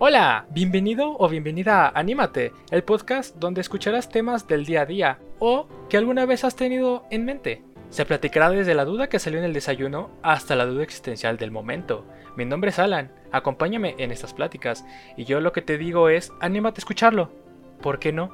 Hola, bienvenido o bienvenida a Anímate, el podcast donde escucharás temas del día a día o que alguna vez has tenido en mente. Se platicará desde la duda que salió en el desayuno hasta la duda existencial del momento. Mi nombre es Alan, acompáñame en estas pláticas y yo lo que te digo es, anímate a escucharlo. ¿Por qué no?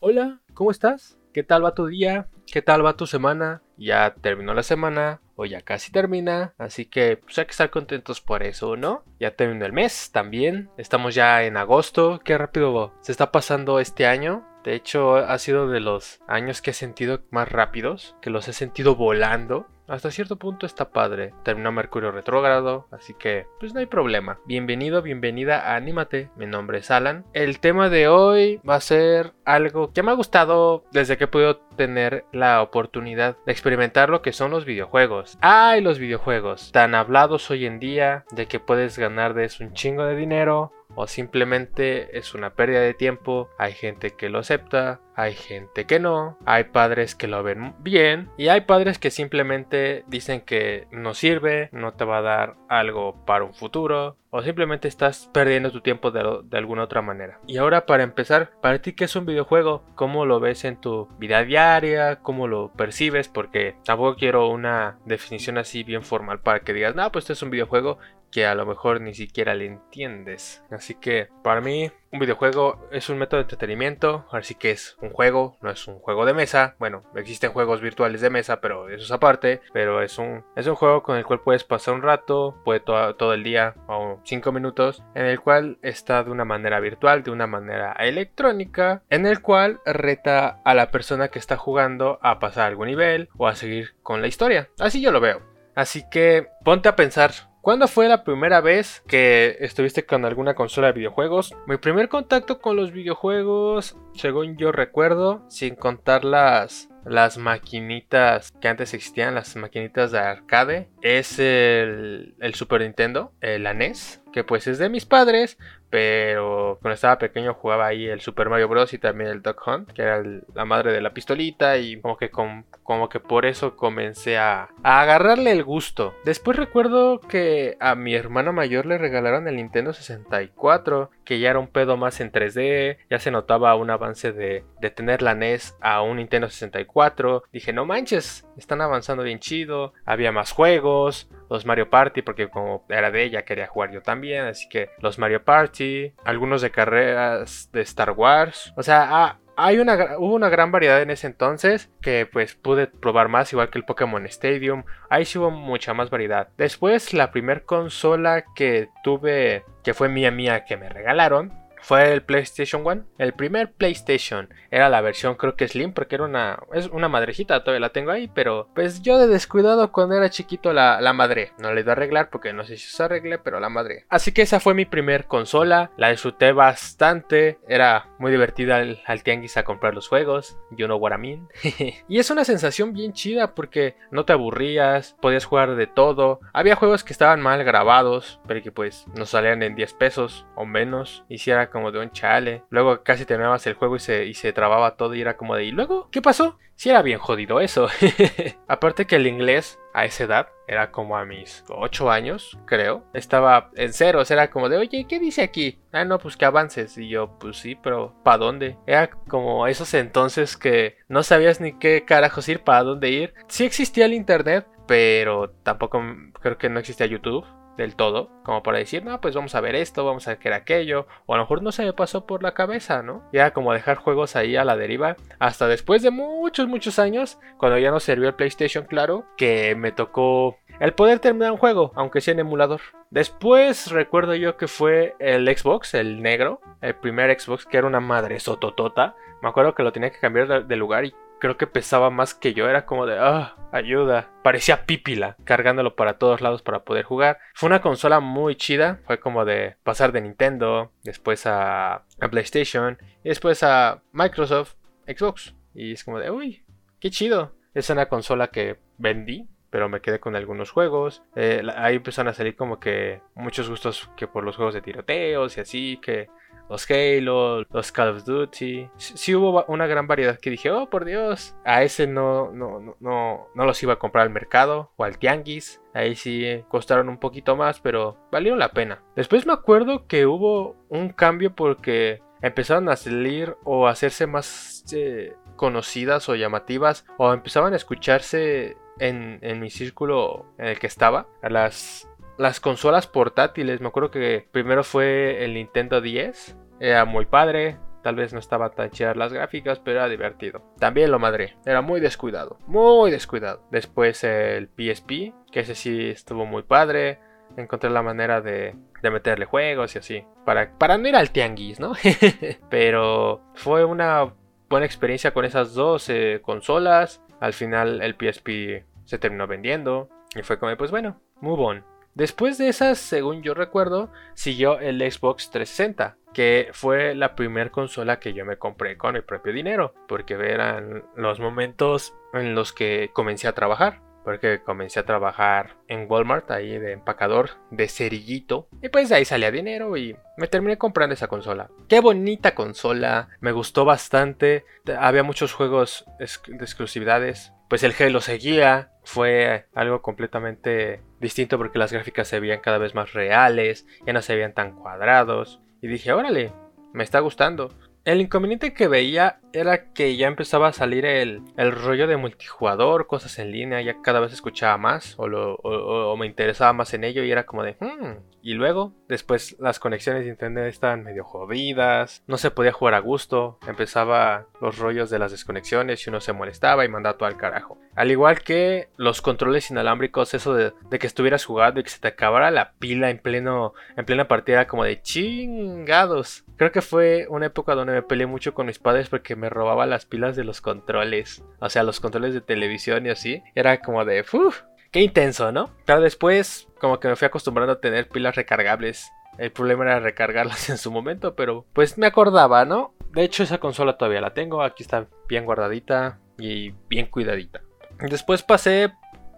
Hola, ¿cómo estás? ¿Qué tal va tu día? ¿Qué tal va tu semana? Ya terminó la semana, o ya casi termina, así que pues hay que estar contentos por eso, ¿no? Ya terminó el mes también, estamos ya en agosto, qué rápido se está pasando este año. De hecho, ha sido de los años que he sentido más rápidos, que los he sentido volando. Hasta cierto punto está padre. Terminó Mercurio retrógrado, así que pues no hay problema. Bienvenido, bienvenida a Anímate. Mi nombre es Alan. El tema de hoy va a ser algo que me ha gustado desde que he podido tener la oportunidad de experimentar lo que son los videojuegos. Ay, los videojuegos, tan hablados hoy en día de que puedes ganar de eso un chingo de dinero o simplemente es una pérdida de tiempo. Hay gente que lo acepta, hay gente que no, hay padres que lo ven bien y hay padres que simplemente dicen que no sirve, no te va a dar algo para un futuro o simplemente estás perdiendo tu tiempo de, alguna otra manera. Y ahora para empezar, para ti qué es un videojuego, cómo lo ves en tu vida diaria, cómo lo percibes, porque tampoco quiero una definición así bien formal para que digas, no, pues esto es un videojuego que a lo mejor ni siquiera le entiendes. Así que para mí un videojuego es un método de entretenimiento, así que es un juego, no es un juego de mesa. Bueno, existen juegos virtuales de mesa, pero eso es aparte. Pero es un, es un juego con el cual puedes pasar un rato, puede todo el día o 5 minutos, en el cual está de una manera virtual, de una manera electrónica, en el cual reta a la persona que está jugando a pasar algún nivel o a seguir con la historia. Así yo lo veo. Así que ponte a pensar, ¿Cuándo fue la primera vez que estuviste con alguna consola de videojuegos? Mi primer contacto con los videojuegos, según yo recuerdo, sin contar las, las maquinitas que antes existían, las maquinitas de arcade, es el, Super Nintendo, la NES, que pues es de mis padres, pero cuando estaba pequeño jugaba ahí el Super Mario Bros. y también el Duck Hunt, que era la madre de la pistolita y como que, como que por eso comencé a, a, agarrarle el gusto. Después recuerdo que a mi hermana mayor le regalaron el Nintendo 64, que ya era un pedo más en 3D, ya se notaba un avance de, de tener la NES a un Nintendo 64. Dije, no manches, están avanzando bien chido, había más juegos, los Mario Party, porque como era de ella quería jugar yo también, así que los Mario Party, algunos de carreras de Star Wars, o sea, hay una, hubo una gran variedad en ese entonces que pues pude probar más, igual que el Pokémon Stadium. Ahí sí hubo mucha más variedad. Después la primer consola que tuve, que fue mía mía que me regalaron, fue el PlayStation 1. El primer PlayStation era la versión creo que Slim porque era una es una madrejita, todavía la tengo ahí, pero pues yo de descuidado cuando era chiquito la, la madre. No le iba a arreglar porque no sé si se arregle, pero la madre. Así que esa fue mi primer consola, la disfruté bastante, era muy divertida al, al tianguis a comprar los juegos, you know what I mean. y es una sensación bien chida porque no te aburrías, podías jugar de todo. Había juegos que estaban mal grabados, pero que pues no salían en 10 pesos o menos, y si era como de un chale. Luego casi terminabas el juego y se, y se trababa todo y era como de ¿y luego? ¿Qué pasó? Si era bien jodido eso. Aparte que el inglés a esa edad era como a mis 8 años, creo. Estaba en ceros, era como de, oye, ¿qué dice aquí? Ah, no, pues que avances. Y yo, pues sí, pero ¿para dónde? Era como esos entonces que no sabías ni qué carajos ir, para dónde ir. Sí existía el internet, pero tampoco creo que no existía YouTube del todo, como para decir, no, pues vamos a ver esto, vamos a ver aquello, o a lo mejor no se me pasó por la cabeza, ¿no? Ya como dejar juegos ahí a la deriva, hasta después de muchos, muchos años, cuando ya no sirvió el PlayStation, claro, que me tocó el poder terminar un juego, aunque sea en emulador. Después recuerdo yo que fue el Xbox, el negro, el primer Xbox, que era una madre sototota. Me acuerdo que lo tenía que cambiar de lugar y creo que pesaba más que yo. Era como de, ah, ayuda. Parecía pípila, cargándolo para todos lados para poder jugar. Fue una consola muy chida. Fue como de pasar de Nintendo, después a, a PlayStation y después a Microsoft, Xbox. Y es como de, uy, qué chido. Es una consola que vendí pero me quedé con algunos juegos. Eh, ahí empezaron a salir como que muchos gustos que por los juegos de tiroteos y así, que los Halo, los Call of Duty. Sí, hubo una gran variedad que dije, oh por Dios, a ese no, no, no, no, los iba a comprar al mercado o al tianguis. Ahí sí costaron un poquito más, pero valieron la pena. Después me acuerdo que hubo un cambio porque empezaron a salir o a hacerse más eh, conocidas o llamativas o empezaban a escucharse en, en, mi círculo en el que estaba. Las, las consolas portátiles, me acuerdo que primero fue el Nintendo 10. Era muy padre, Tal vez no estaba tan chidas las gráficas, pero era divertido. También lo madre, era muy descuidado, muy descuidado. Después el PSP, que ese sí estuvo muy padre. Encontré la manera de, meterle juegos y así. Para, para no ir al tianguis, ¿no? pero fue una buena experiencia con esas dos eh, consolas. Al final el PSP se terminó vendiendo. Y fue como, pues bueno, muy bon. Después de esas, según yo recuerdo, siguió el Xbox 360 que fue la primera consola que yo me compré con mi propio dinero, porque eran los momentos en los que comencé a trabajar. Porque comencé a trabajar en Walmart, ahí de empacador, de cerillito. Y pues de ahí salía dinero y me terminé comprando esa consola. Qué bonita consola, me gustó bastante. Había muchos juegos de exclusividades. Pues el Halo seguía, fue algo completamente distinto porque las gráficas se veían cada vez más reales, ya no se veían tan cuadrados. Y dije, órale, me está gustando. El inconveniente que veía era que ya empezaba a salir el, rollo de multijugador, cosas en línea, ya cada vez escuchaba más o, o, me interesaba más en ello y era como de, hmm. Y luego, después las conexiones de internet estaban medio jodidas, no se podía jugar a gusto, empezaba los rollos de las desconexiones y uno se molestaba y mandaba todo al carajo. Al igual que los controles inalámbricos, eso de, que estuvieras jugando y que se te acabara la pila en, pleno, en plena partida como de chingados. Creo que fue una época donde me peleé mucho con mis padres porque me robaba las pilas de los controles. O sea, los controles de televisión y así. Era como de, uff, qué intenso, ¿no? Pero después, como que me fui acostumbrando a tener pilas recargables. El problema era recargarlas en su momento, pero pues me acordaba, ¿no? De hecho, esa consola todavía la tengo. Aquí está bien guardadita y bien cuidadita. Después pasé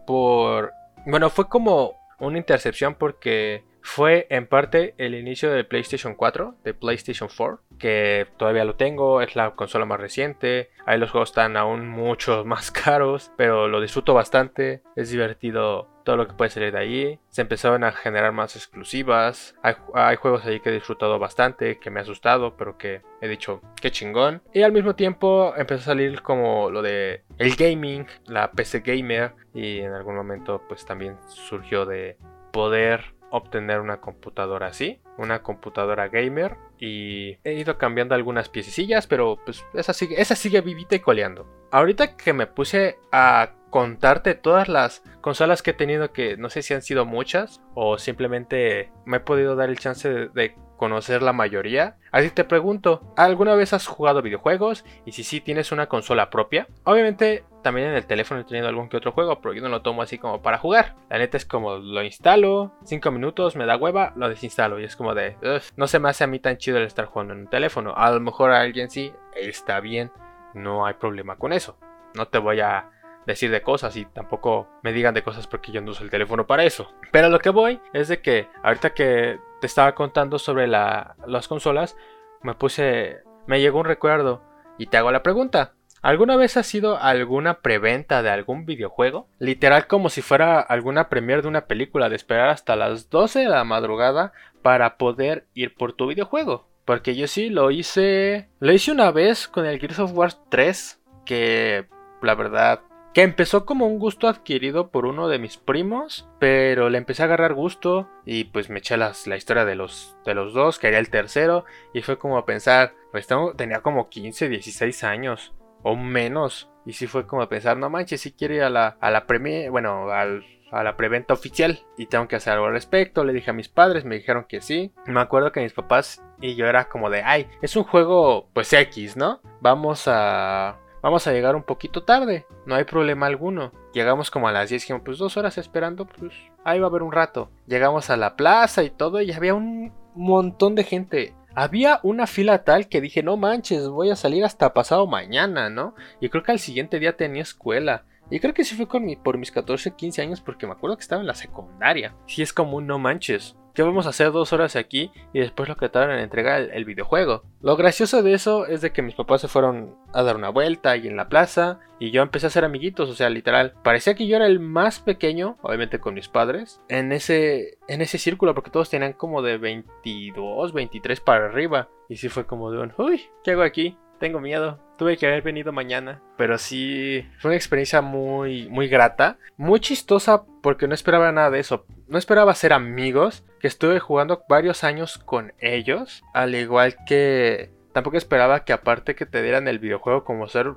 por... Bueno, fue como una intercepción porque fue en parte el inicio del PlayStation 4, de PlayStation 4, que todavía lo tengo, es la consola más reciente, ahí los juegos están aún mucho más caros, pero lo disfruto bastante, es divertido todo lo que puede salir de ahí, se empezaron a generar más exclusivas, hay, juegos ahí que he disfrutado bastante, que me ha asustado, pero que he dicho, qué chingón, y al mismo tiempo empezó a salir como lo de el gaming, la PC gamer, y en algún momento pues también surgió de poder obtener una computadora así, una computadora gamer y he ido cambiando algunas piececillas, pero pues esa sigue, esa sigue vivita y coleando. Ahorita que me puse a contarte todas las consolas que he tenido que no sé si han sido muchas o simplemente me he podido dar el chance de conocer la mayoría. Así te pregunto, ¿alguna vez has jugado videojuegos? Y si sí tienes una consola propia. Obviamente también en el teléfono he tenido algún que otro juego, pero yo no lo tomo así como para jugar. La neta es como lo instalo, 5 minutos, me da hueva, lo desinstalo. Y es como de, no se me hace a mí tan chido el estar jugando en un teléfono. A lo mejor a alguien sí, está bien, no hay problema con eso. No te voy a decir de cosas y tampoco me digan de cosas porque yo no uso el teléfono para eso. Pero lo que voy es de que ahorita que te estaba contando sobre las consolas, me puse, me llegó un recuerdo y te hago la pregunta. ¿Alguna vez ha sido alguna preventa de algún videojuego? Literal como si fuera alguna premier de una película de esperar hasta las 12 de la madrugada para poder ir por tu videojuego. Porque yo sí lo hice, lo hice una vez con el Gears of War 3 que la verdad que empezó como un gusto adquirido por uno de mis primos, pero le empecé a agarrar gusto y pues me eché la historia de los, de los dos, que haría el tercero, y fue como a pensar, pues tenía como 15, 16 años, o menos, y sí fue como a pensar, no manches, si quiero ir a la, a la bueno, a la preventa oficial y tengo que hacer algo al respecto. Le dije a mis padres, me dijeron que sí. Me acuerdo que mis papás y yo era como de, ay, es un juego pues X, ¿no? Vamos a Vamos a llegar un poquito tarde, no hay problema alguno. Llegamos como a las 10, dijimos, pues dos horas esperando, pues ahí va a haber un rato. Llegamos a la plaza y todo y había un montón de gente. Había una fila tal que dije, no manches, voy a salir hasta pasado mañana, ¿no? Y creo que al siguiente día tenía escuela. Y creo que sí fue con mi, por mis 14, 15 años porque me acuerdo que estaba en la secundaria. Sí es como un no manches. ¿Qué vamos a hacer dos horas aquí? Y después lo que tardan en entregar el, videojuego. Lo gracioso de eso es de que mis papás se fueron a dar una vuelta ahí en la plaza y yo empecé a hacer amiguitos, o sea, literal. Parecía que yo era el más pequeño, obviamente con mis padres, en ese, en ese círculo, porque todos tenían como de 22, 23 para arriba. Y sí fue como de un, uy, ¿qué hago aquí? Tengo miedo. Tuve que haber venido mañana. Pero sí, fue una experiencia muy, muy grata. Muy chistosa porque no esperaba nada de eso. No esperaba ser amigos. Que estuve jugando varios años con ellos. Al igual que tampoco esperaba que aparte que te dieran el videojuego como ser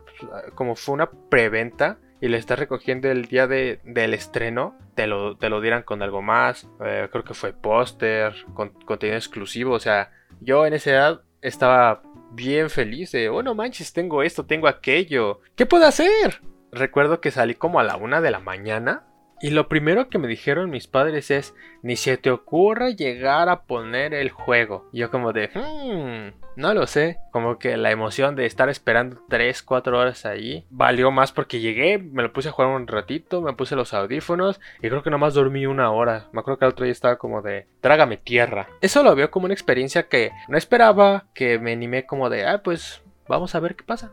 como fue una preventa y le estás recogiendo el día de, del estreno, te lo, te lo dieran con algo más. Eh, creo que fue póster, con, contenido exclusivo. O sea, yo en esa edad estaba bien feliz de, oh no manches, tengo esto, tengo aquello. ¿Qué puedo hacer? Recuerdo que salí como a la una de la mañana y lo primero que me dijeron mis padres es, ni se te ocurra llegar a poner el juego. yo como de, hmm, no lo sé. Como que la emoción de estar esperando 3, 4 horas allí valió más porque llegué, me lo puse a jugar un ratito, me puse los audífonos y creo que nomás dormí una hora. Me acuerdo que el otro día estaba como de, trágame tierra. Eso lo veo como una experiencia que no esperaba, que me animé como de, ah, pues vamos a ver qué pasa.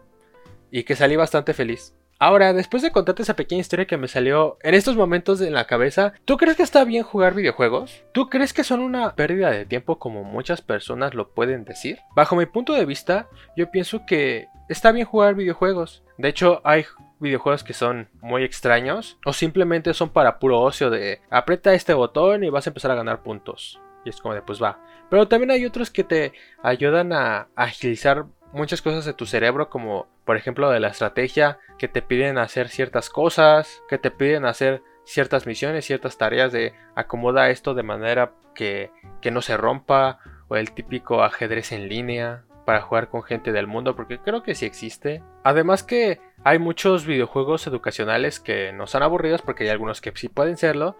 Y que salí bastante feliz. Ahora, después de contarte esa pequeña historia que me salió en estos momentos en la cabeza, ¿tú crees que está bien jugar videojuegos? ¿Tú crees que son una pérdida de tiempo como muchas personas lo pueden decir? Bajo mi punto de vista, yo pienso que está bien jugar videojuegos. De hecho, hay videojuegos que son muy extraños o simplemente son para puro ocio de aprieta este botón y vas a empezar a ganar puntos. Y es como de pues va. Pero también hay otros que te ayudan a agilizar muchas cosas de tu cerebro, como por ejemplo de la estrategia, que te piden hacer ciertas cosas, que te piden hacer ciertas misiones, ciertas tareas de acomoda esto de manera que, que no se rompa, o el típico ajedrez en línea para jugar con gente del mundo, porque creo que sí existe. Además que hay muchos videojuegos educacionales que no son aburridos, porque hay algunos que sí pueden serlo,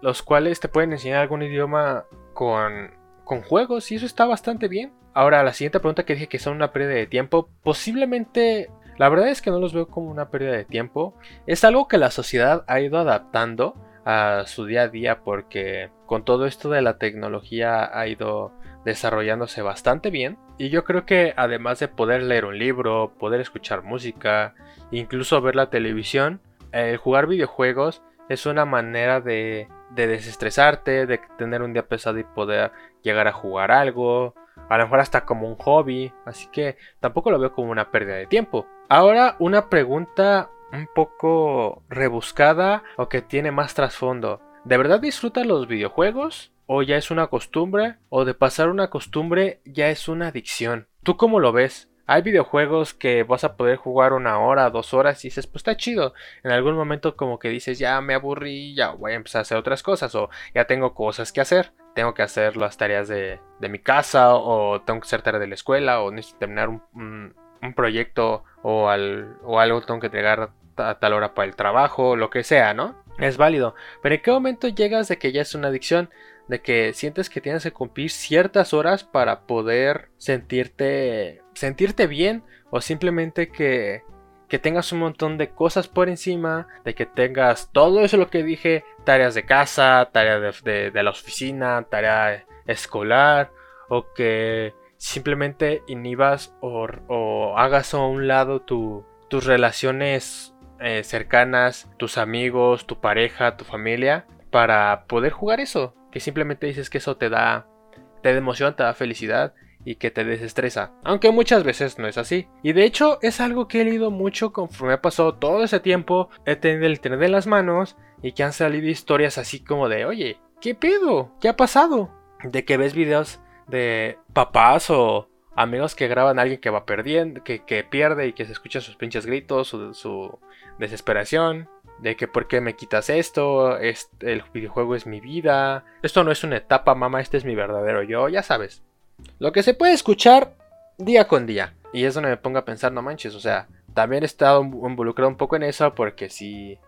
los cuales te pueden enseñar algún idioma con, con juegos, y eso está bastante bien. Ahora, la siguiente pregunta que dije que son una pérdida de tiempo, posiblemente, la verdad es que no los veo como una pérdida de tiempo. Es algo que la sociedad ha ido adaptando a su día a día porque con todo esto de la tecnología ha ido desarrollándose bastante bien. Y yo creo que además de poder leer un libro, poder escuchar música, incluso ver la televisión, el jugar videojuegos es una manera de, de desestresarte, de tener un día pesado y poder llegar a jugar algo, a lo mejor hasta como un hobby, así que tampoco lo veo como una pérdida de tiempo. Ahora una pregunta un poco rebuscada o que tiene más trasfondo. ¿De verdad disfrutas los videojuegos? ¿O ya es una costumbre? ¿O de pasar una costumbre ya es una adicción? ¿Tú cómo lo ves? Hay videojuegos que vas a poder jugar una hora, dos horas y dices, pues está chido. En algún momento como que dices, ya me aburrí, ya voy a empezar a hacer otras cosas o ya tengo cosas que hacer. Tengo que hacer las tareas de, mi casa o tengo que hacer tareas de la escuela o necesito terminar un, proyecto o, al, o algo tengo que entregar a tal hora para el trabajo, lo que sea, ¿no? Es válido. Pero ¿en qué momento llegas de que ya es una adicción? de que sientes que tienes que cumplir ciertas horas para poder sentirte sentirte bien o simplemente que que tengas un montón de cosas por encima, de que tengas todo eso lo que dije, tareas de casa, tareas de, la oficina, tarea escolar, o que simplemente inhibas o, hagas a un lado tus tus relaciones eh, cercanas, tus amigos, tu pareja, tu familia, para poder jugar eso. Que simplemente dices que eso te da, te da emoción, te da felicidad y que te desestresa. Aunque muchas veces no es así. Y de hecho es algo que he leído mucho conforme ha pasado todo ese tiempo. He tenido el tener en las manos y que han salido historias así como de, oye, ¿qué pedo? ¿Qué ha pasado? De que ves videos de papás o amigos que graban a alguien que va perdiendo, que, pierde y que se escucha sus pinches gritos, su, su desesperación, de que por qué me quitas esto, el videojuego es mi vida, esto no es una etapa, mamá, este es mi verdadero yo, ya sabes. Lo que se puede escuchar día con día. Y es donde me pongo a pensar, no manches, o sea, también he estado involucrado un poco en eso porque sí,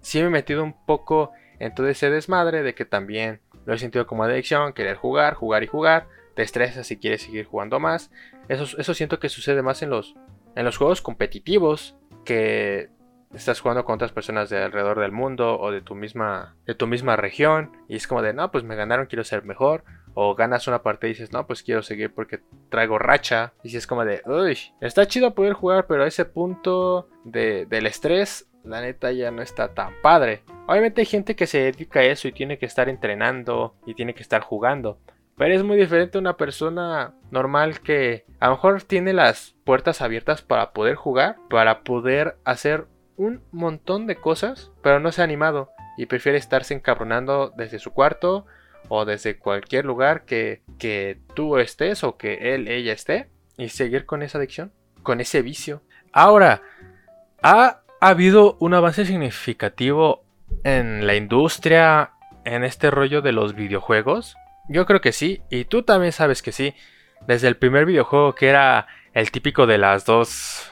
sí me he metido un poco en todo ese desmadre de que también lo he sentido como adicción, querer jugar, jugar y jugar te estresas y quieres seguir jugando más. Eso, eso siento que sucede más en los, en los juegos competitivos que estás jugando con otras personas de alrededor del mundo o de tu misma, de tu misma región y es como de, no, pues me ganaron, quiero ser mejor. O ganas una partida y dices, no, pues quiero seguir porque traigo racha. Y si es como de, uy, está chido poder jugar, pero a ese punto de, del estrés, la neta ya no está tan padre. Obviamente hay gente que se dedica a eso y tiene que estar entrenando y tiene que estar jugando. Pero es muy diferente a una persona normal que a lo mejor tiene las puertas abiertas para poder jugar, para poder hacer un montón de cosas, pero no se ha animado y prefiere estarse encabronando desde su cuarto o desde cualquier lugar que, que tú estés o que él, ella esté y seguir con esa adicción, con ese vicio. Ahora, ¿ha habido un avance significativo en la industria, en este rollo de los videojuegos? Yo creo que sí, y tú también sabes que sí. Desde el primer videojuego que era el típico de las dos,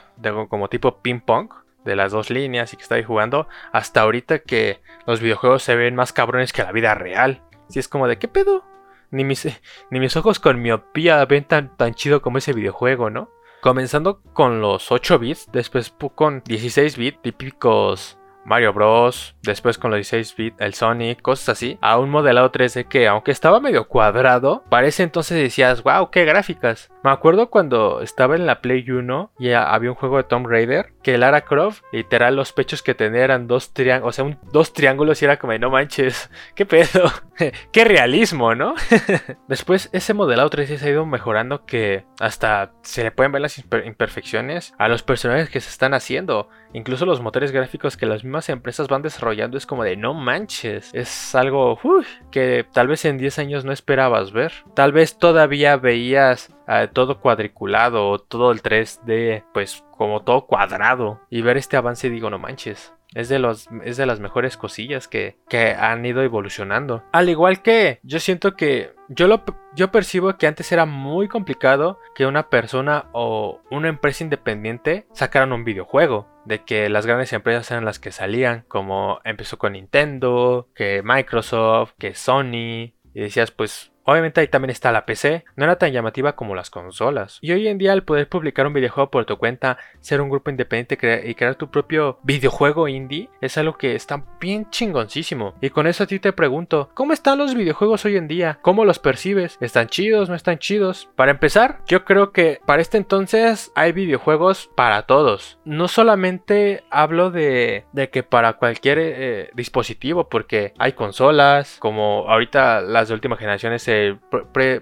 como tipo ping pong, de las dos líneas y que está ahí jugando, hasta ahorita que los videojuegos se ven más cabrones que la vida real. Si es como de, ¿qué pedo? Ni mis, ni mis ojos con miopía ven tan, tan chido como ese videojuego, ¿no? Comenzando con los 8 bits, después con 16 bits, típicos Mario Bros. Después con los 16 bits, el Sonic, cosas así. A un modelado 3D que, aunque estaba medio cuadrado, parece entonces decías, wow, qué gráficas. Me acuerdo cuando estaba en la Play 1 y había un juego de Tomb Raider que Lara Croft, literal, los pechos que tenía eran dos triángulos, o sea, dos triángulos y era como, no manches, qué pedo, qué realismo, ¿no? Después, ese modelado 3D se ha ido mejorando que hasta se le pueden ver las imperfecciones a los personajes que se están haciendo. Incluso los motores gráficos que las mismas empresas van desarrollando es como de no manches. Es algo que tal vez en 10 años no esperabas ver. Tal vez todavía veías ah, todo cuadriculado o todo el 3D, pues como todo cuadrado. Y ver este avance digo no manches. Es de, los, es de las mejores cosillas que, que han ido evolucionando. Al igual que yo siento que yo, lo, yo percibo que antes era muy complicado que una persona o una empresa independiente sacaran un videojuego. De que las grandes empresas eran las que salían, como empezó con Nintendo, que Microsoft, que Sony. Y decías, pues Obviamente ahí también está la PC, no era tan llamativa como las consolas. Y hoy en día el poder publicar un videojuego por tu cuenta, ser un grupo independiente y crear tu propio videojuego indie es algo que está bien chingoncísimo. Y con eso a ti te pregunto, ¿cómo están los videojuegos hoy en día? ¿Cómo los percibes? ¿Están chidos? ¿No están chidos? Para empezar, yo creo que para este entonces hay videojuegos para todos. No solamente hablo de, que para cualquier eh, dispositivo, porque hay consolas, como ahorita las de última generación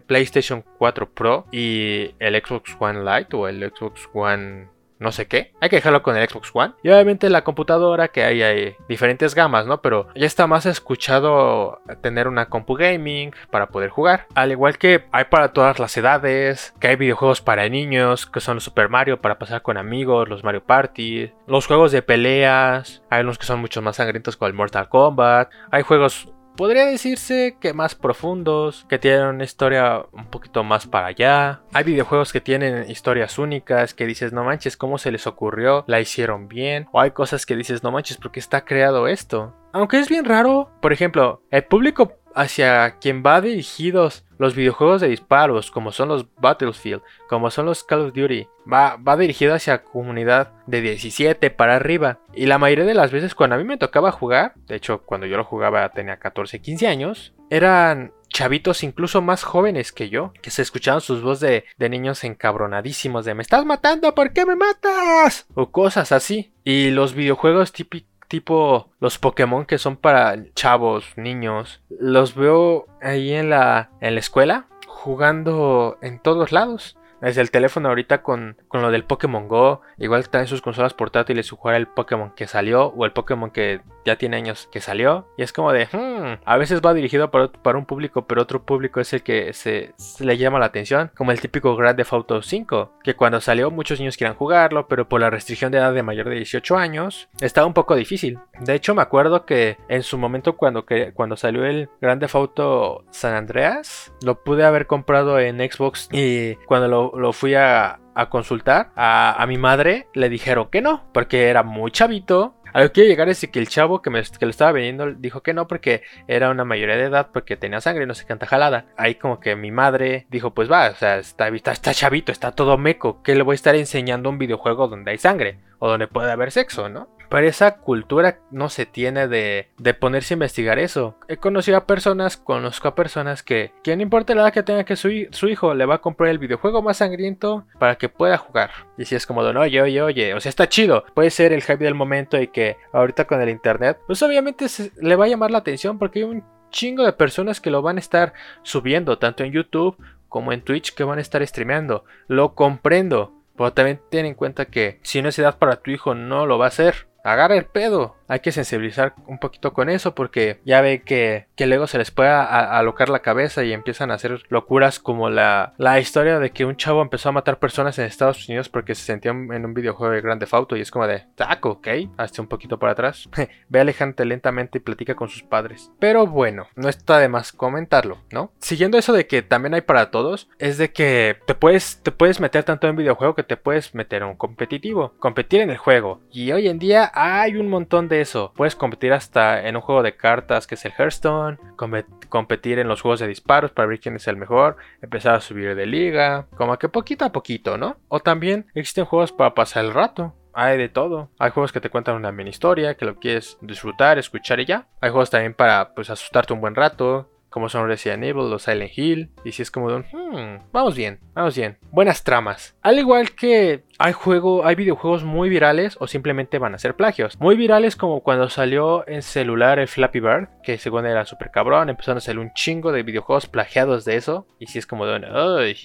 PlayStation 4 Pro y el Xbox One Lite o el Xbox One no sé qué. Hay que dejarlo con el Xbox One. Y obviamente la computadora que hay, hay diferentes gamas, ¿no? Pero ya está más escuchado tener una compu gaming para poder jugar. Al igual que hay para todas las edades, que hay videojuegos para niños, que son los Super Mario para pasar con amigos, los Mario Party, los juegos de peleas, hay unos que son mucho más sangrientos como el Mortal Kombat, hay juegos podría decirse que más profundos, que tienen una historia un poquito más para allá. Hay videojuegos que tienen historias únicas, que dices, no manches, ¿cómo se les ocurrió? ¿La hicieron bien? O hay cosas que dices, no manches, ¿por qué está creado esto? Aunque es bien raro, por ejemplo, el público hacia quien va dirigidos los videojuegos de disparos, como son los Battlefield, como son los Call of Duty, va, va dirigido hacia comunidad de 17 para arriba. Y la mayoría de las veces cuando a mí me tocaba jugar, de hecho cuando yo lo jugaba tenía 14, 15 años, eran chavitos incluso más jóvenes que yo, que se escuchaban sus voces de, de, niños encabronadísimos de me estás matando, ¿por qué me matas? O cosas así. Y los videojuegos típicos tipo los Pokémon que son para chavos, niños. Los veo ahí en la, en la escuela jugando en todos lados desde el teléfono ahorita con, con lo del Pokémon Go. Igual en sus consolas portátiles jugar el Pokémon que salió o el Pokémon que ya tiene años que salió. Y es como de, hmm, a veces va dirigido para, para, un público, pero otro público es el que se, le llama la atención. Como el típico Grand Theft Auto 5, que cuando salió muchos niños quieran jugarlo, pero por la restricción de edad de mayor de 18 años, estaba un poco difícil. De hecho, me acuerdo que en su momento cuando, cuando salió el Grand Theft Auto San Andreas, lo pude haber comprado en Xbox y cuando lo lo, fui a, consultar, a, mi madre le dijeron que no, porque era muy chavito. A lo que quiero llegar es que el chavo que, me, que lo estaba vendiendo dijo que no porque era una mayoría de edad, porque tenía sangre y no sé qué jalada. Ahí como que mi madre dijo, pues va, o sea, está, está, está chavito, está todo meco, que le voy a estar enseñando un videojuego donde hay sangre o donde puede haber sexo, ¿no? Pero esa cultura no se tiene de, de ponerse a investigar eso. He conocido a personas, conozco a personas que, que no importa la edad que tenga que su, su hijo, le va a comprar el videojuego más sangriento para que pueda jugar. Y si es como de, oye, oye, oye, o sea, está chido. Puede ser el hype del momento y que ahorita con el internet, pues obviamente le va a llamar la atención porque hay un chingo de personas que lo van a estar subiendo, tanto en YouTube como en Twitch, que van a estar streameando. Lo comprendo. Pero también ten en cuenta que si no es edad para tu hijo, no lo va a hacer. Agarra el pedo hay que sensibilizar un poquito con eso porque ya ve que, que luego se les puede alocar la cabeza y empiezan a hacer locuras como la, la historia de que un chavo empezó a matar personas en Estados Unidos porque se sentía en un videojuego de Grande Auto y es como de taco, ok, hazte un poquito para atrás, ve alejante lentamente y platica con sus padres. Pero bueno, no está de más comentarlo, ¿no? Siguiendo eso de que también hay para todos, es de que te puedes, te puedes meter tanto en videojuego que te puedes meter en un competitivo, competir en el juego. Y hoy en día hay un montón de eso. Puedes competir hasta en un juego de cartas que es el Hearthstone, competir en los juegos de disparos para ver quién es el mejor, empezar a subir de liga, como que poquito a poquito, ¿no? O también existen juegos para pasar el rato. Hay de todo. Hay juegos que te cuentan una mini historia, que lo quieres disfrutar, escuchar y ya. Hay juegos también para pues asustarte un buen rato, como son Resident Evil o Silent Hill. Y si es como de un, hmm, vamos bien, vamos bien. Buenas tramas. Al igual que hay juego, hay videojuegos muy virales o simplemente van a ser plagios. Muy virales como cuando salió en celular el Flappy Bird, que según era súper cabrón, empezaron a salir un chingo de videojuegos plagiados de eso. Y si es como de un,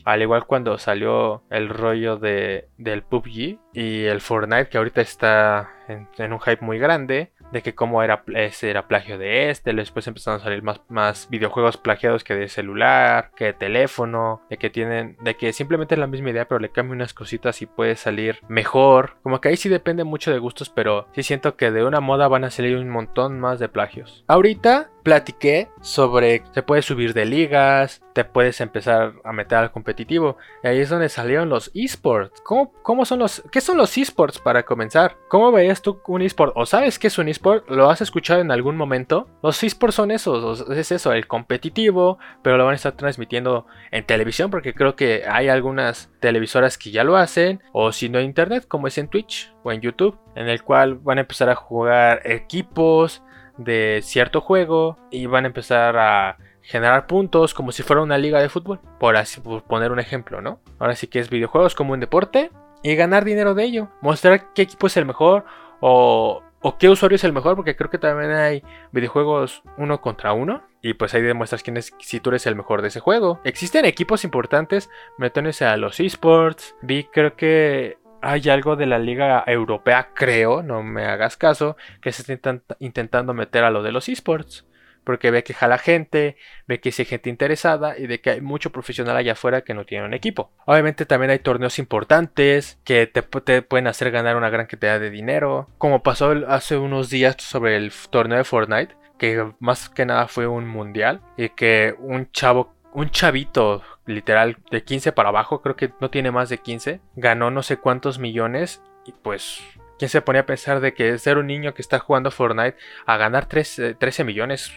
al igual cuando salió el rollo de, del PUBG y el Fortnite, que ahorita está en un hype muy grande de que cómo era, ese era plagio de este, después empezaron a salir más, más videojuegos plagiados que de celular, que de teléfono, de que tienen, de que simplemente es la misma idea pero le cambian unas cositas y puede salir mejor, como que ahí sí depende mucho de gustos, pero sí siento que de una moda van a salir un montón más de plagios. Ahorita platiqué sobre se puede subir de ligas, te puedes empezar a meter al competitivo. Y ahí es donde salieron los esports. ¿Cómo, son los, ¿Qué son los esports para comenzar? ¿Cómo veías tú un esport? ¿O sabes qué es un esport? ¿Lo has escuchado en algún momento? Los esports son esos, es eso, el competitivo, pero lo van a estar transmitiendo en televisión porque creo que hay algunas televisoras que ya lo hacen, o si no internet, como es en Twitch o en YouTube, en el cual van a empezar a jugar equipos, de cierto juego y van a empezar a generar puntos como si fuera una liga de fútbol, por así poner un ejemplo, ¿no? Ahora sí que es videojuegos como un deporte y ganar dinero de ello, mostrar qué equipo es el mejor o, o qué usuario es el mejor, porque creo que también hay videojuegos uno contra uno y pues ahí demuestras quién es, si tú eres el mejor de ese juego. Existen equipos importantes, metiéndose a los esports, vi creo que hay algo de la Liga Europea, creo, no me hagas caso, que se está intentando meter a lo de los esports. Porque ve que jala gente, ve que hay gente interesada y de que hay mucho profesional allá afuera que no tiene un equipo. Obviamente también hay torneos importantes que te, te pueden hacer ganar una gran cantidad de dinero. Como pasó hace unos días sobre el torneo de Fortnite, que más que nada fue un mundial y que un chavo un chavito, literal, de 15 para abajo, creo que no tiene más de 15, ganó no sé cuántos millones y pues... ¿Quién se ponía a pensar de que ser un niño que está jugando Fortnite a ganar 13, 13 millones?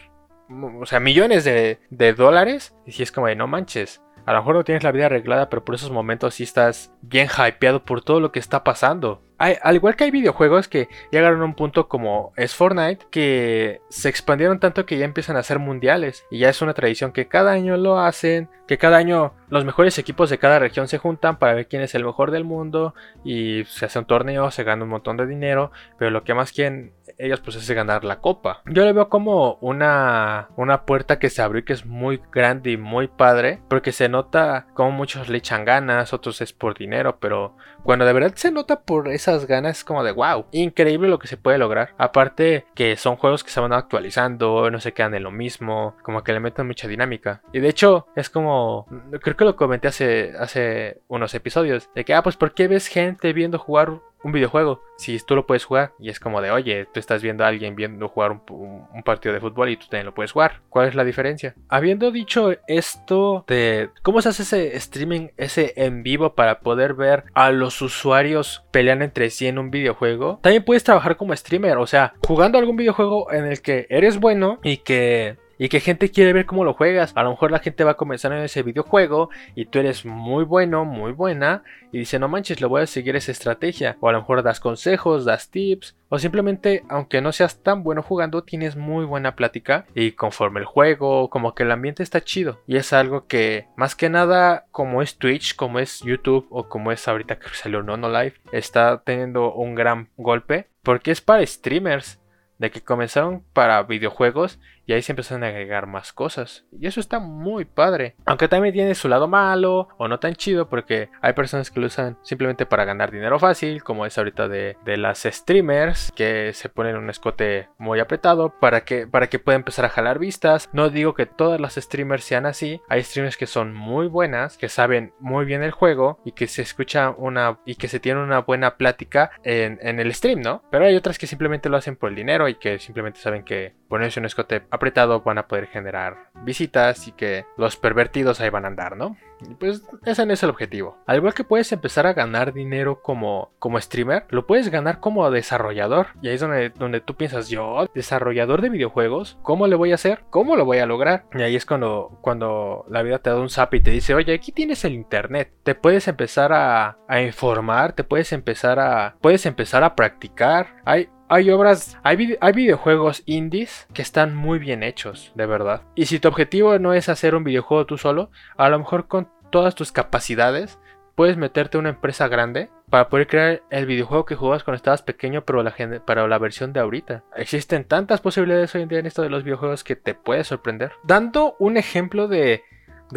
O sea, millones de, de dólares. Y si es como de no manches. A lo mejor no tienes la vida arreglada, pero por esos momentos sí estás bien hypeado por todo lo que está pasando al igual que hay videojuegos que llegaron a un punto como es Fortnite, que se expandieron tanto que ya empiezan a ser mundiales. Y ya es una tradición que cada año lo hacen, que cada año los mejores equipos de cada región se juntan para ver quién es el mejor del mundo. Y se hace un torneo, se gana un montón de dinero. Pero lo que más quieren ellos pues es ganar la copa. Yo le veo como una, una puerta que se abrió que es muy grande y muy padre. Porque se nota como muchos le echan ganas, otros es por dinero. Pero cuando de verdad se nota por esa ganas como de wow, increíble lo que se puede lograr. Aparte que son juegos que se van actualizando, no se quedan en lo mismo, como que le meten mucha dinámica. Y de hecho es como, creo que lo comenté hace, hace unos episodios, de que, ah, pues ¿por qué ves gente viendo jugar un videojuego. Si tú lo puedes jugar y es como de, oye, tú estás viendo a alguien viendo jugar un, partido de fútbol y tú también lo puedes jugar. ¿Cuál es la diferencia? Habiendo dicho esto de cómo se hace ese streaming, ese en vivo para poder ver a los usuarios pelear entre sí en un videojuego, también puedes trabajar como streamer. O sea, jugando algún videojuego en el que eres bueno y que y que gente quiere ver cómo lo juegas. A lo mejor la gente va a comenzar en ese videojuego y tú eres muy bueno, muy buena y dice, no manches, le voy a seguir esa estrategia. O a lo mejor das consejos, das tips, o simplemente, aunque no seas tan bueno jugando, tienes muy buena plática y conforme el juego, como que el ambiente está chido. Y es algo que, más que nada, como es Twitch, como es YouTube o como es ahorita que salió Nono Live, está teniendo un gran golpe porque es para streamers de que comenzaron para videojuegos y ahí se empezaron a agregar más cosas. Y eso está muy padre. Aunque también tiene su lado malo o no tan chido porque hay personas que lo usan simplemente para ganar dinero fácil, como es ahorita de, las streamers que se ponen un escote muy apretado para que, para que pueda empezar a jalar vistas. No digo que todas las streamers sean así. Hay streamers que son muy buenas, que saben muy bien el juego y que se escucha una y que se tiene una buena plática en, en el stream, ¿no? Pero hay otras que simplemente lo hacen por el dinero y que simplemente saben que ponerse un escote apretado van a poder generar visitas y que los pervertidos ahí van a andar, ¿no? Pues ese no es el objetivo. Al igual que puedes empezar a ganar dinero como, como streamer, lo puedes ganar como desarrollador. Y ahí es donde, donde tú piensas, yo, desarrollador de videojuegos, ¿cómo le voy a hacer? ¿Cómo lo voy a lograr? Y ahí es cuando, cuando la vida te da un zap y te dice, oye, aquí tienes el internet. Te puedes empezar a, a informar, te puedes empezar a, puedes empezar a practicar. Hay hay obras, hay, videojuegos indies que están muy bien hechos, de verdad. Y si tu objetivo no es hacer un videojuego tú solo, a lo mejor con todas tus capacidades puedes meterte a una empresa grande para poder crear el videojuego que jugabas cuando estabas pequeño, pero la, para la versión de ahorita. Existen tantas posibilidades hoy en día en esto de los videojuegos que te puede sorprender. Dando un ejemplo de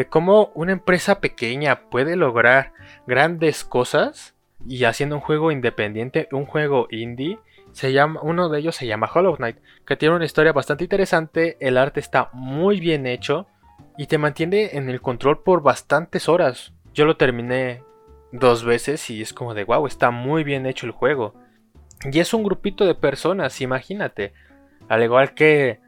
cómo una empresa pequeña puede lograr grandes cosas y haciendo un juego independiente, un juego indie se llama, uno de ellos se llama Hollow Knight, que tiene una historia bastante interesante, el arte está muy bien hecho y te mantiene en el control por bastantes horas. Yo lo terminé dos veces y es como de wow, está muy bien hecho el juego. Y es un grupito de personas, imagínate. Al igual que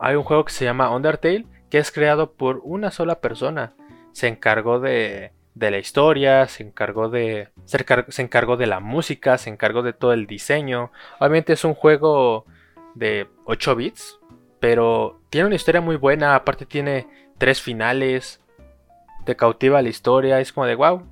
hay un juego que se llama Undertale, que es creado por una sola persona. Se encargó de de la historia, se encargó de se, encargó de la música, se encargó de todo el diseño. Obviamente es un juego de 8 bits, pero tiene una historia muy buena, aparte tiene tres finales, te cautiva la historia, es como de wow.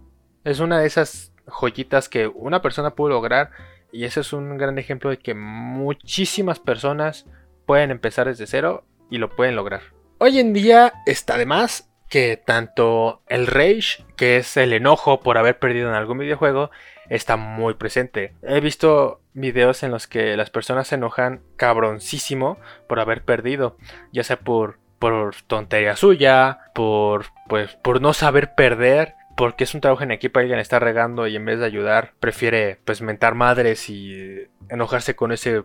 Es una de esas joyitas que una persona pudo lograr y ese es un gran ejemplo de que muchísimas personas pueden empezar desde cero y lo pueden lograr. Hoy en día está de más que tanto el rage, que es el enojo por haber perdido en algún videojuego, está muy presente. He visto videos en los que las personas se enojan cabroncísimo por haber perdido, ya sea por, por tontería suya, por, pues, por no saber perder, porque es un trabajo en equipo, alguien está regando y en vez de ayudar prefiere pues mentar madres y enojarse con ese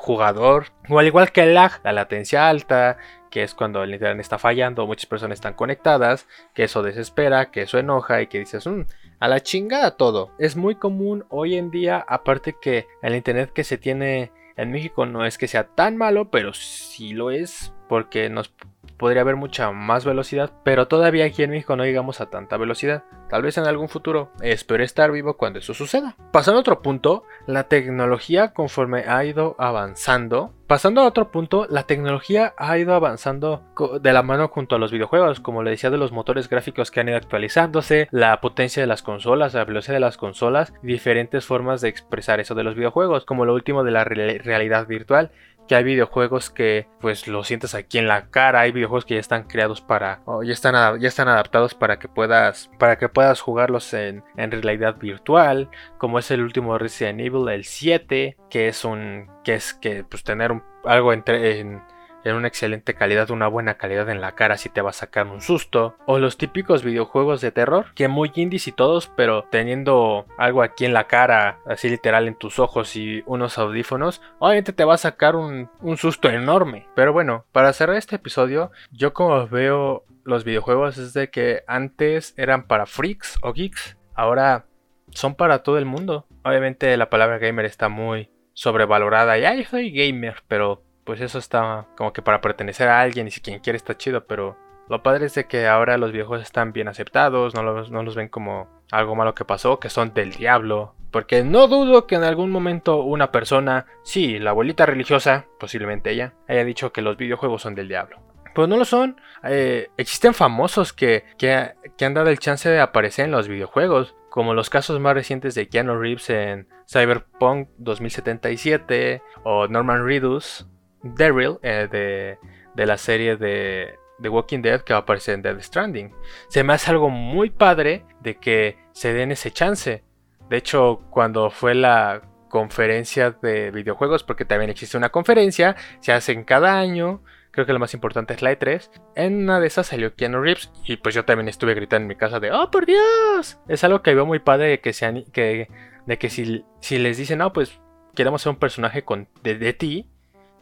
jugador. O al igual que el lag, la latencia alta, que es cuando el internet está fallando, muchas personas están conectadas, que eso desespera, que eso enoja y que dices, mm, a la chingada todo. Es muy común hoy en día, aparte que el internet que se tiene en México no es que sea tan malo, pero sí lo es, porque nos podría haber mucha más velocidad, pero todavía aquí en México no llegamos a tanta velocidad. Tal vez en algún futuro espero estar vivo cuando eso suceda. Pasando a otro punto, la tecnología conforme ha ido avanzando. Pasando a otro punto, la tecnología ha ido avanzando de la mano junto a los videojuegos, como le decía de los motores gráficos que han ido actualizándose, la potencia de las consolas, la velocidad de las consolas, diferentes formas de expresar eso de los videojuegos, como lo último de la realidad virtual que hay videojuegos que pues lo sientes aquí en la cara, hay videojuegos que ya están creados para o ya están ya están adaptados para que puedas para que puedas jugarlos en, en realidad virtual, como es el último Resident Evil el 7, que es un que es que pues tener algo entre en en una excelente calidad, una buena calidad en la cara si te va a sacar un susto. O los típicos videojuegos de terror, que muy indies y todos, pero teniendo algo aquí en la cara, así literal en tus ojos y unos audífonos, obviamente te va a sacar un, un susto enorme. Pero bueno, para cerrar este episodio, yo como veo los videojuegos es de que antes eran para freaks o geeks, ahora son para todo el mundo. Obviamente la palabra gamer está muy sobrevalorada. Ya yo soy gamer, pero pues eso está como que para pertenecer a alguien y si quien quiere está chido, pero lo padre es de que ahora los viejos están bien aceptados, no los, no los ven como algo malo que pasó, que son del diablo. Porque no dudo que en algún momento una persona, sí, la abuelita religiosa, posiblemente ella, haya dicho que los videojuegos son del diablo. pues no lo son. Eh, existen famosos que, que, que, han dado el chance de aparecer en los videojuegos, como los casos más recientes de Keanu Reeves en Cyberpunk 2077 o Norman Reedus, Daryl eh, de, de, la serie de The Walking Dead que va a aparecer en Dead Stranding. Se me hace algo muy padre de que se den ese chance. De hecho, cuando fue la conferencia de videojuegos, porque también existe una conferencia, se hacen cada año creo que lo más importante es la E3. En una de esas salió Keanu Reeves y pues yo también estuve gritando en mi casa de ¡Oh, por Dios! Es algo que veo muy padre de que, sean, que, de que si, si les dicen, no, pues queremos ser un personaje con, de, ti,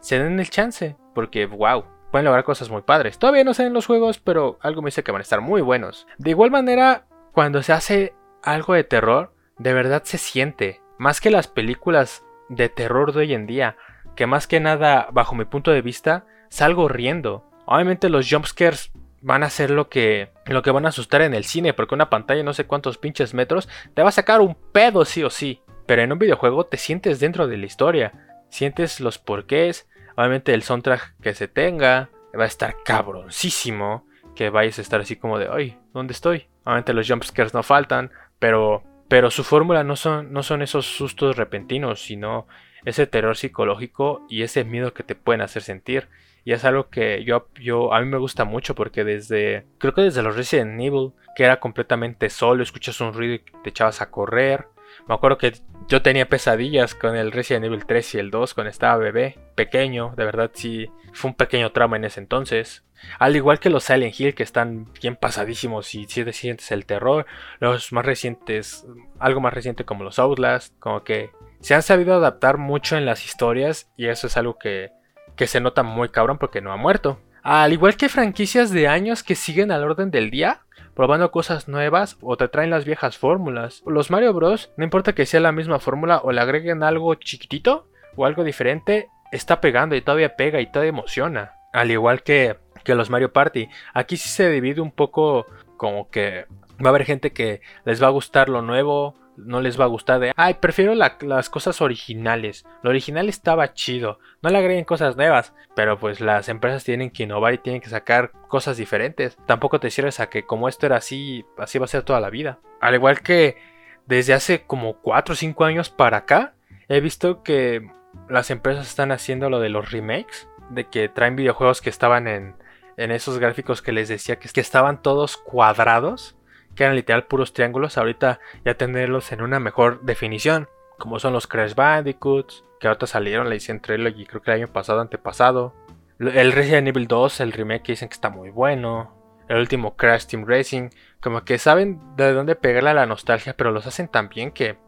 se den el chance, porque wow. Pueden lograr cosas muy padres. Todavía no sé en los juegos, pero algo me dice que van a estar muy buenos. De igual manera, cuando se hace algo de terror, de verdad se siente. Más que las películas de terror de hoy en día, que más que nada, bajo mi punto de vista, salgo riendo. Obviamente los jumpscares van a ser lo que, lo que van a asustar en el cine, porque una pantalla no sé cuántos pinches metros te va a sacar un pedo sí o sí. Pero en un videojuego te sientes dentro de la historia, sientes los porqués, obviamente el soundtrack que se tenga, va a estar cabroncísimo, que vayas a estar así como de, ay, ¿dónde estoy? Obviamente los jumpscares no faltan, pero, pero su fórmula no son, no son esos sustos repentinos, sino ese terror psicológico y ese miedo que te pueden hacer sentir. Y es algo que yo, yo, a mí me gusta mucho porque desde, creo que desde los Resident Evil, que era completamente solo, escuchas un ruido y te echabas a correr. Me acuerdo que yo tenía pesadillas con el Resident Evil 3 y el 2 cuando estaba bebé, pequeño, de verdad sí, fue un pequeño trauma en ese entonces. Al igual que los Silent Hill que están bien pasadísimos y si sientes el terror, los más recientes, algo más reciente como los Outlast, como que se han sabido adaptar mucho en las historias y eso es algo que que se nota muy cabrón porque no ha muerto. Al igual que franquicias de años que siguen al orden del día, probando cosas nuevas o te traen las viejas fórmulas. Los Mario Bros, no importa que sea la misma fórmula o le agreguen algo chiquitito o algo diferente, está pegando y todavía pega y todavía emociona. Al igual que, que los Mario Party, aquí sí se divide un poco como que va a haber gente que les va a gustar lo nuevo, no les va a gustar de, ay, prefiero las cosas originales. Lo original estaba chido. No le agreguen cosas nuevas. Pero pues las empresas tienen que innovar y tienen que sacar cosas diferentes. Tampoco te cierres a que como esto era así, así va a ser toda la vida. Al igual que desde hace como 4 o 5 años para acá, he visto que las empresas están haciendo lo de los remakes. De que traen videojuegos que estaban en, en esos gráficos que les decía que, que estaban todos cuadrados que eran literal puros triángulos, ahorita ya tenerlos en una mejor definición, como son los Crash Bandicoots, que ahorita salieron, le dicen y creo que el año pasado, antepasado. El Resident Evil 2, el remake dicen que está muy bueno. El último Crash Team Racing, como que saben de dónde pegarle a la nostalgia, pero los hacen tan bien que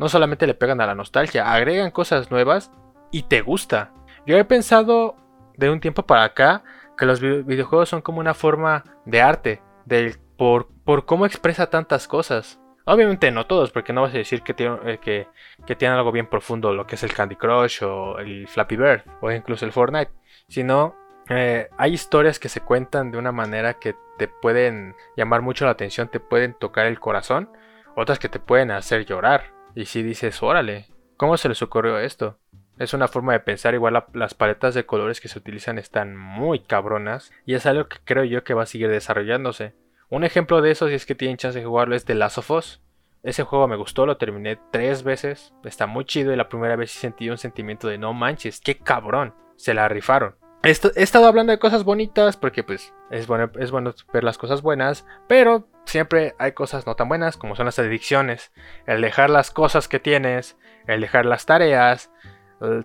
no solamente le pegan a la nostalgia, agregan cosas nuevas y te gusta. Yo he pensado de un tiempo para acá que los videojuegos son como una forma de arte, del por, por cómo expresa tantas cosas. Obviamente no todos, porque no vas a decir que tiene, eh, que, que tiene algo bien profundo lo que es el Candy Crush o el Flappy Bird o incluso el Fortnite, sino eh, hay historias que se cuentan de una manera que te pueden llamar mucho la atención, te pueden tocar el corazón, otras que te pueden hacer llorar. Y si dices, órale, ¿cómo se les ocurrió esto? Es una forma de pensar, igual las paletas de colores que se utilizan están muy cabronas y es algo que creo yo que va a seguir desarrollándose. Un ejemplo de eso, si es que tienen chance de jugarlo, es The Last of Us. Ese juego me gustó, lo terminé tres veces. Está muy chido y la primera vez sentí un sentimiento de no manches, qué cabrón. Se la rifaron. He, estado hablando de cosas bonitas porque pues es bueno, es bueno ver las cosas buenas, pero siempre hay cosas no tan buenas como son las adicciones. El dejar las cosas que tienes, el dejar las tareas,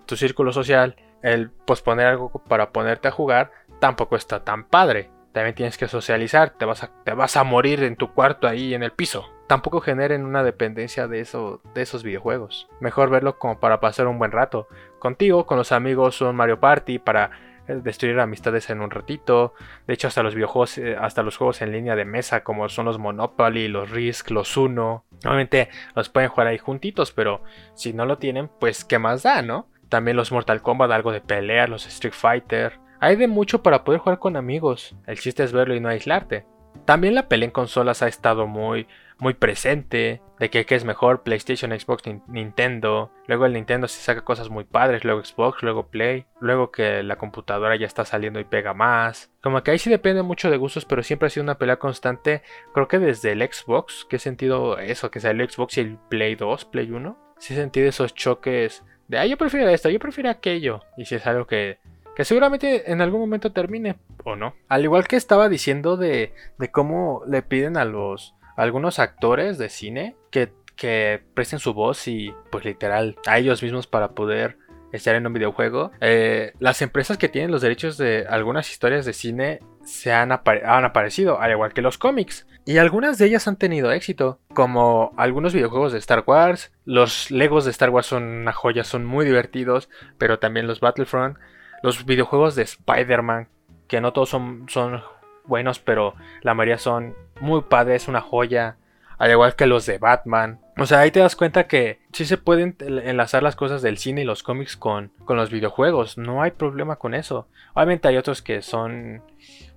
tu círculo social, el posponer algo para ponerte a jugar, tampoco está tan padre. También tienes que socializar, te vas a, te vas a morir en tu cuarto ahí en el piso. Tampoco generen una dependencia de, eso, de esos videojuegos. Mejor verlo como para pasar un buen rato. Contigo, con los amigos, un Mario Party para eh, destruir amistades en un ratito. De hecho, hasta los videojuegos, eh, hasta los juegos en línea de mesa, como son los Monopoly, los Risk, los Uno. Obviamente los pueden jugar ahí juntitos, pero si no lo tienen, pues qué más da, ¿no? También los Mortal Kombat, algo de pelear, los Street Fighter. Hay de mucho para poder jugar con amigos, el chiste es verlo y no aislarte. También la pelea en consolas ha estado muy, muy presente, de que, es mejor PlayStation, Xbox, Nintendo. Luego el Nintendo se saca cosas muy padres, luego Xbox, luego Play, luego que la computadora ya está saliendo y pega más. Como que ahí sí depende mucho de gustos, pero siempre ha sido una pelea constante. Creo que desde el Xbox, que he sentido eso, que sea el Xbox y el Play 2, Play 1, sí he sentido esos choques de, ah, yo prefiero esto, yo prefiero aquello. Y si es algo que que seguramente en algún momento termine o no. Al igual que estaba diciendo de, de cómo le piden a los algunos actores de cine que, que presten su voz y pues literal a ellos mismos para poder estar en un videojuego. Eh, las empresas que tienen los derechos de algunas historias de cine se han, han, aparecido, al igual que los cómics. Y algunas de ellas han tenido éxito, como algunos videojuegos de Star Wars. Los Legos de Star Wars son una joya, son muy divertidos, pero también los Battlefront. Los videojuegos de Spider-Man, que no todos son, son buenos, pero la mayoría son muy padres, una joya. Al igual que los de Batman. O sea, ahí te das cuenta que sí se pueden enlazar las cosas del cine y los cómics con, con los videojuegos. No hay problema con eso. Obviamente hay otros que son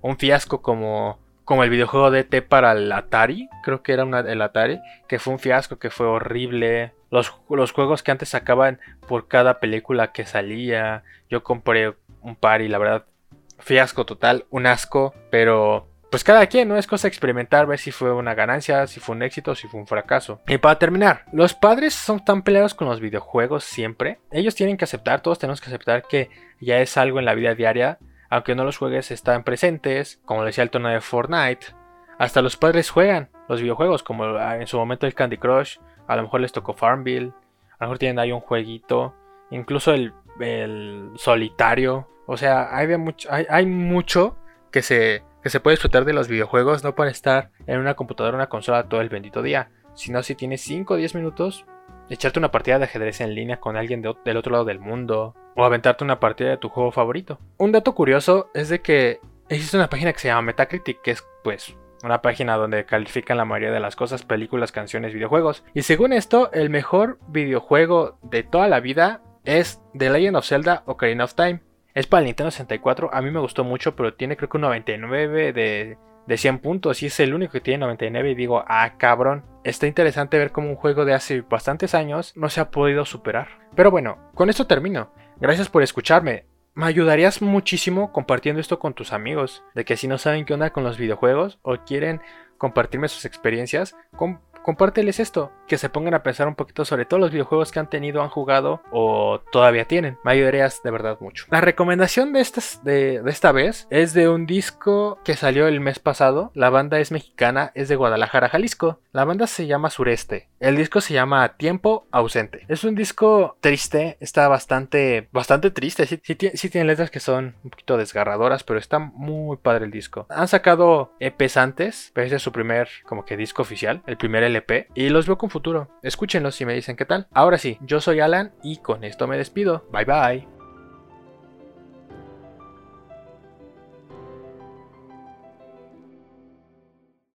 un fiasco como, como el videojuego de T para el Atari. Creo que era el Atari. Que fue un fiasco, que fue horrible. Los, los juegos que antes sacaban por cada película que salía. Yo compré un par y la verdad fiasco total, un asco, pero pues cada quien, ¿no? Es cosa experimentar, ver si fue una ganancia, si fue un éxito, si fue un fracaso. Y para terminar, los padres son tan peleados con los videojuegos siempre. Ellos tienen que aceptar, todos tenemos que aceptar que ya es algo en la vida diaria. Aunque no los juegues, están presentes. Como decía el tono de Fortnite. Hasta los padres juegan los videojuegos, como en su momento el Candy Crush. A lo mejor les tocó Farmville. A lo mejor tienen ahí un jueguito. Incluso el, el solitario o sea, hay, mucho, hay, mucho que se, que se puede disfrutar de los videojuegos, no para estar en una computadora o una consola todo el bendito día, sino si tienes 5 o 10 minutos, echarte una partida de ajedrez en línea con alguien del otro lado del mundo, o aventarte una partida de tu juego favorito. Un dato curioso es de que existe una página que se llama Metacritic, que es pues una página donde califican la mayoría de las cosas, películas, canciones, videojuegos. Y según esto, el mejor videojuego de toda la vida es The Legend of Zelda Ocarina of Time. Es para el Nintendo 64. A mí me gustó mucho, pero tiene creo que un 99 de, de 100 puntos. Y es el único que tiene 99. Y digo, ah, cabrón. Está interesante ver cómo un juego de hace bastantes años no se ha podido superar. Pero bueno, con esto termino. Gracias por escucharme. Me ayudarías muchísimo compartiendo esto con tus amigos. De que si no saben qué onda con los videojuegos o quieren compartirme sus experiencias, compárteles esto, que se pongan a pensar un poquito sobre todos los videojuegos que han tenido, han jugado o todavía tienen. Me ayudarías de verdad mucho. La recomendación de, estas, de, esta vez es de un disco que salió el mes pasado. La banda es mexicana, es de Guadalajara, Jalisco. La banda se llama Sureste. El disco se llama Tiempo Ausente. Es un disco triste, está bastante, bastante triste. Sí, sí, tiene letras que son un poquito desgarradoras, pero está muy padre el disco. Han sacado EPs antes, pero ese es su primer como que disco oficial, el primer Y los veo con futuro. Escúchenlos y me dicen qué tal. Ahora sí, yo soy Alan y con esto me despido. Bye bye.